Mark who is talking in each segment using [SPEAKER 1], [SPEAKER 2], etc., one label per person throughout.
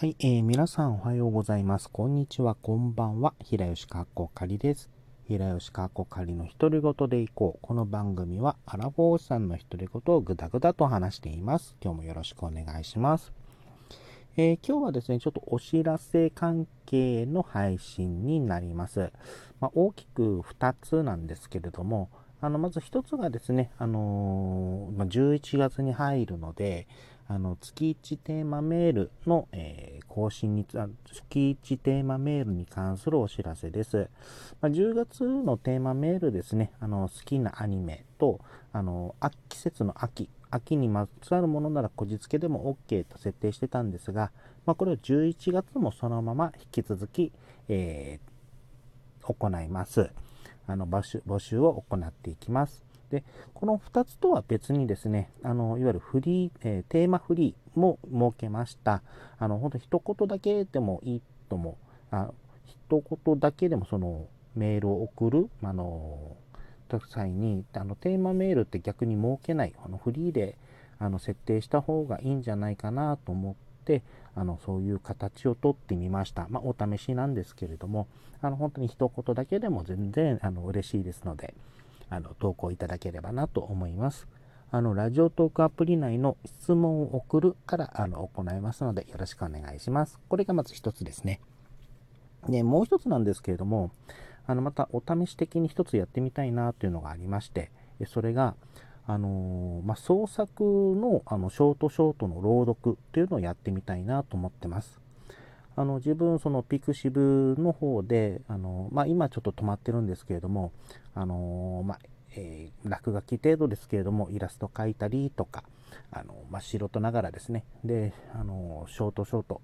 [SPEAKER 1] はい、えー、皆さんおはようございます。こんにちは、こんばんは。平吉かっこかりです。平吉かっこかりの独り言でいこう。この番組はアラフォーさんの独り言をぐだぐだと話しています。今日もよろしくお願いします。えー、今日はですね、ちょっとお知らせ関係の配信になります。まあ、大きく2つなんですけれども、あのまず1つがですね、あのー、まあ、11月に入るので、あの月1テーマメールの、えー、更新に月1テーマメールに関するお知らせです。まあ、10月のテーマメールですね、あの好きなアニメとあの季節の秋、秋にまつわるものならこじつけでも OK と設定してたんですが、まあ、これを11月もそのまま引き続き、えー、行います。あの募集募集を行っていきます。で、この2つとは別にですね、あのいわゆるフリー、えー、テーマフリーも設けました。あの、本当一言だけでもいいとも、あ一言だけでもそのメールを送る、あの、際に、あのテーマメールって逆に設けない、あのフリーであの設定した方がいいんじゃないかなと思って、あのそういう形をとってみました。まあ、お試しなんですけれども、あの本当に一言だけでも全然あの嬉しいですので、あの投稿いただければなと思います。あのラジオトークアプリ内の質問を送るからあの行いますのでよろしくお願いします。これがまず一つですね。で、もう一つなんですけれども、あのまたお試し的に一つやってみたいなというのがありまして、それが、あのまあ、創作のあのショートショートの朗読っていうのをやってみたいなと思ってます。あの自分、そのピクシブの方で、あのまあ、今ちょっと止まってるんですけれども、あのまあ、えー、落書き程度ですけれども、イラスト描いたりとか、あのまあ、素人ながらですね、で、あのショートショート、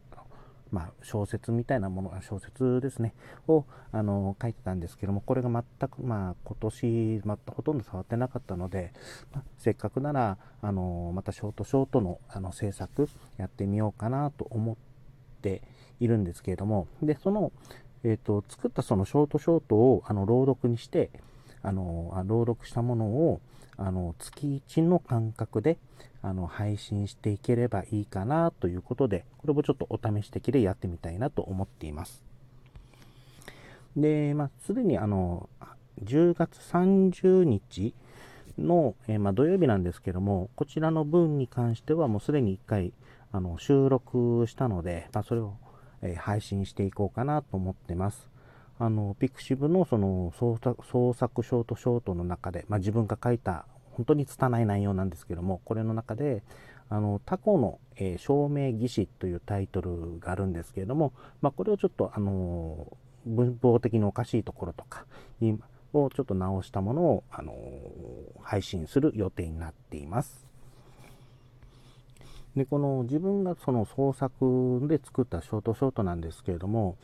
[SPEAKER 1] まあ、小説みたいなもの、小説ですね、をあの書いてたんですけども、これが全く、まあ、今年、ま、ほとんど触ってなかったので、まあ、せっかくなら、あのまたショートショートのあの制作やってみようかなと思っているんですけれども、で、その、えっ、ー、と、作ったそのショートショートをあの朗読にして、あの、朗読したものを、あの、月1の間隔で、あの、配信していければいいかなということで、これもちょっとお試し的でやってみたいなと思っています。で、まあ、すでにあの、10月30日の、えー、まあ、土曜日なんですけども、こちらの分に関してはもうすでに1回あの収録したので、まあ、それをえ配信していこうかなと思ってます。あの、ピクシブのその創作創作ショートショートの中で、まあ、自分が書いた本当に拙い内容なんですけども、これの中で、あの、タコの、えー、証明技師というタイトルがあるんですけれども、まあ、これをちょっと、あの文法的におかしいところとかをちょっと直したものを、あの配信する予定になっています。で、この自分がその創作で作ったショートショートなんですけれども、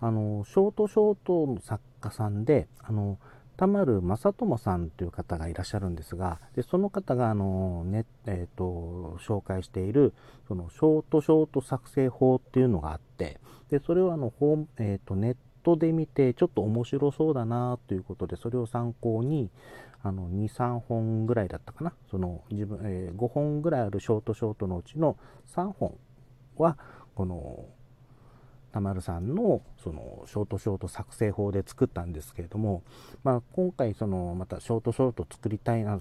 [SPEAKER 1] あの、ショートショートの作家さんで、あの、田丸正智さんという方がいらっしゃるんですが、でその方があの、ねえーと、紹介しているそのショートショート作成法っていうのがあって、でそれをあの、えーとネットで見てちょっと面白そうだなということで、それを参考に、あの2、3本ぐらいだったかな。その自分、えー、5本ぐらいあるショートショートのうちの3本は、この、田丸さんのそのショートショート作成法で作ったんですけれども、まあ、今回そのまたショートショート作りたいな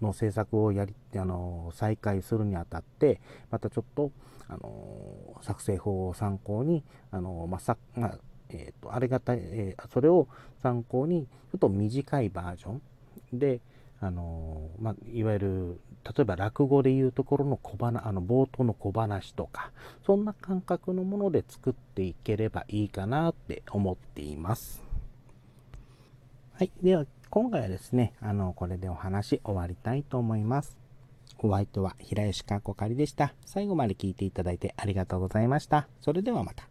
[SPEAKER 1] の制作をやりあの再開するにあたってまたちょっとあの作成法を参考にあの、まあさまあえーと、ありがたい、えー、それを参考にちょっと短いバージョンで、あのまあ、いわゆる例えば落語でいうところの小話あの冒頭の小話とかそんな感覚のもので作っていければいいかなって思っています。はい。では、今回はですね、あの、これでお話終わりたいと思います。お相手は平吉かこかりでした。最後まで聞いていただいてありがとうございました。それではまた。